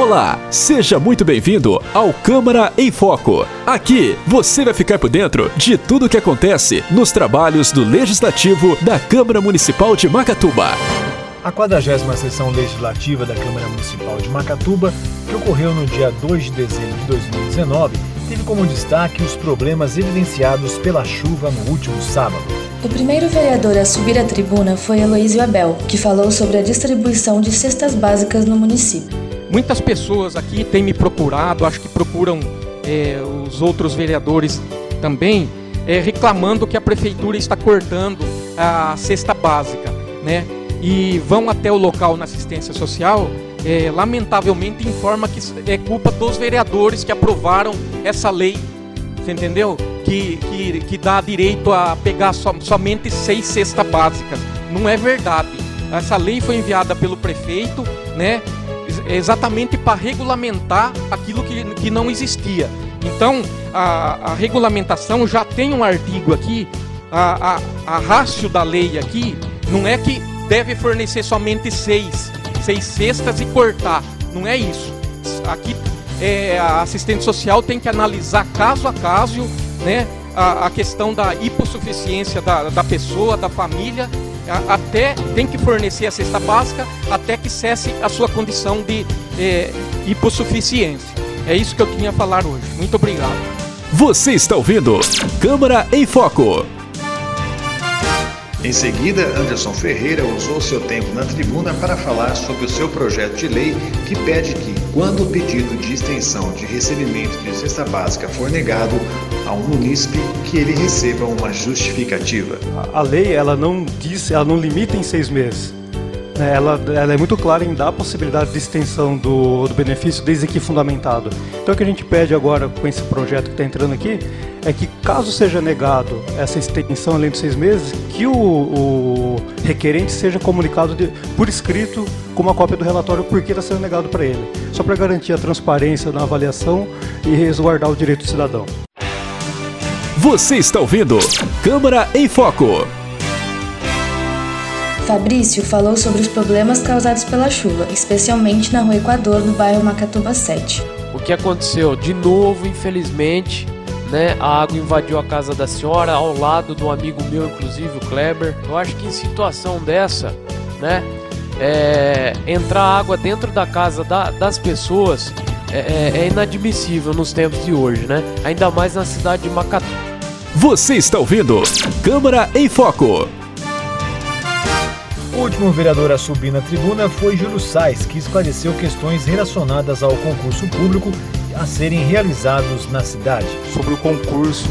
Olá, seja muito bem-vindo ao Câmara em Foco. Aqui você vai ficar por dentro de tudo o que acontece nos trabalhos do Legislativo da Câmara Municipal de Macatuba. A 40 sessão legislativa da Câmara Municipal de Macatuba, que ocorreu no dia 2 de dezembro de 2019, teve como destaque os problemas evidenciados pela chuva no último sábado. O primeiro vereador a subir à tribuna foi Aloysio Abel, que falou sobre a distribuição de cestas básicas no município. Muitas pessoas aqui têm me procurado, acho que procuram é, os outros vereadores também, é, reclamando que a prefeitura está cortando a cesta básica, né? E vão até o local na assistência social é, lamentavelmente informa que é culpa dos vereadores que aprovaram essa lei, você entendeu? Que, que, que dá direito a pegar so, somente seis cestas básicas. Não é verdade. Essa lei foi enviada pelo prefeito, né? Exatamente para regulamentar aquilo que, que não existia. Então, a, a regulamentação já tem um artigo aqui, a, a, a rácio da lei aqui, não é que deve fornecer somente seis, seis cestas e cortar. Não é isso. Aqui é, a assistente social tem que analisar caso a caso, né? A, a questão da hipossuficiência da, da pessoa, da família, até tem que fornecer a cesta básica até que cesse a sua condição de é, hipossuficiência. É isso que eu tinha a falar hoje. Muito obrigado. Você está ouvindo Câmara em Foco. Em seguida, Anderson Ferreira usou seu tempo na tribuna para falar sobre o seu projeto de lei que pede que, quando o pedido de extensão de recebimento de cesta básica for negado a um munícipe, que ele receba uma justificativa. A lei ela não diz, ela não limita em seis meses. Né, ela, ela, é muito clara em dar a possibilidade de extensão do, do, benefício desde que fundamentado. Então o que a gente pede agora com esse projeto que está entrando aqui é que caso seja negado essa extensão além de seis meses, que o, o requerente seja comunicado de, por escrito com uma cópia do relatório por que está sendo negado para ele. Só para garantir a transparência na avaliação e resguardar o direito do cidadão. Você está ouvindo Câmara em Foco. Fabrício falou sobre os problemas causados pela chuva, especialmente na rua Equador, no bairro Macatuba 7. O que aconteceu? De novo, infelizmente, né, a água invadiu a casa da senhora, ao lado do amigo meu, inclusive, o Kleber. Eu acho que em situação dessa, né, é, entrar água dentro da casa da, das pessoas é, é, é inadmissível nos tempos de hoje, né? Ainda mais na cidade de Macatuba. Você está ouvindo Câmara em Foco. O último vereador a subir na tribuna foi Júlio Sais, que esclareceu questões relacionadas ao concurso público a serem realizados na cidade. Sobre o concurso,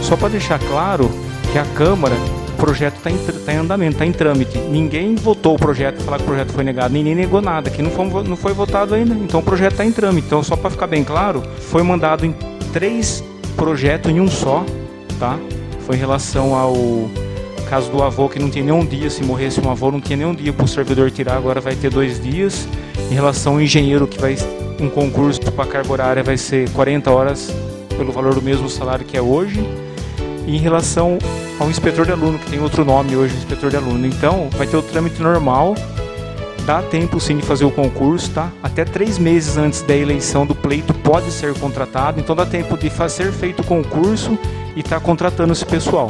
só para deixar claro que a Câmara, o projeto está em, tá em, andamento, está em trâmite. Ninguém votou o projeto, falar que o projeto foi negado, ninguém negou nada, que não foi, não foi votado ainda. Então o projeto está em trâmite. Então, só para ficar bem claro, foi mandado em três projetos em um só, tá? Foi em relação ao caso do avô que não tinha nenhum dia, se morresse um avô, não tinha nenhum dia para o servidor tirar, agora vai ter dois dias. Em relação ao engenheiro que vai um concurso para carga horária vai ser 40 horas pelo valor do mesmo salário que é hoje. E em relação ao inspetor de aluno, que tem outro nome hoje, inspetor de aluno. Então, vai ter o trâmite normal. Dá tempo sim de fazer o concurso, tá? Até três meses antes da eleição do pleito pode ser contratado. Então dá tempo de fazer feito o concurso e estar tá contratando esse pessoal.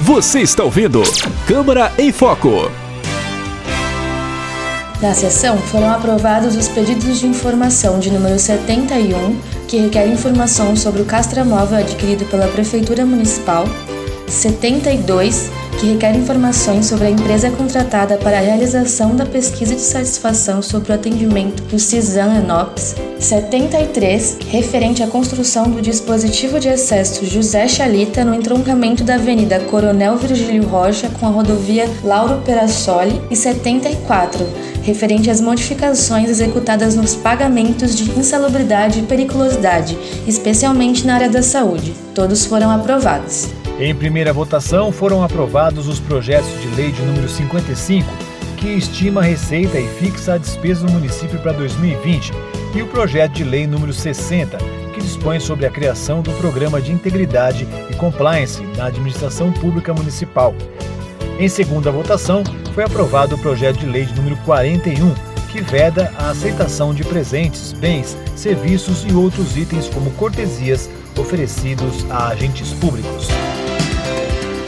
Você está ouvindo Câmara em Foco. Na sessão foram aprovados os pedidos de informação de número 71, que requer informação sobre o castramóvel adquirido pela Prefeitura Municipal, 72, que requer informações sobre a empresa contratada para a realização da pesquisa de satisfação sobre o atendimento do CISAM ENOPS, 73, referente à construção do dispositivo de acesso José Chalita no entroncamento da Avenida Coronel Virgílio Rocha com a rodovia Lauro Perassoli, e 74, referente às modificações executadas nos pagamentos de insalubridade e periculosidade, especialmente na área da saúde. Todos foram aprovados. Em primeira votação foram aprovados os projetos de lei de número 55, que estima a receita e fixa a despesa do município para 2020, e o projeto de lei número 60, que dispõe sobre a criação do Programa de Integridade e Compliance na Administração Pública Municipal. Em segunda votação, foi aprovado o projeto de lei de número 41, que veda a aceitação de presentes, bens, serviços e outros itens como cortesias oferecidos a agentes públicos.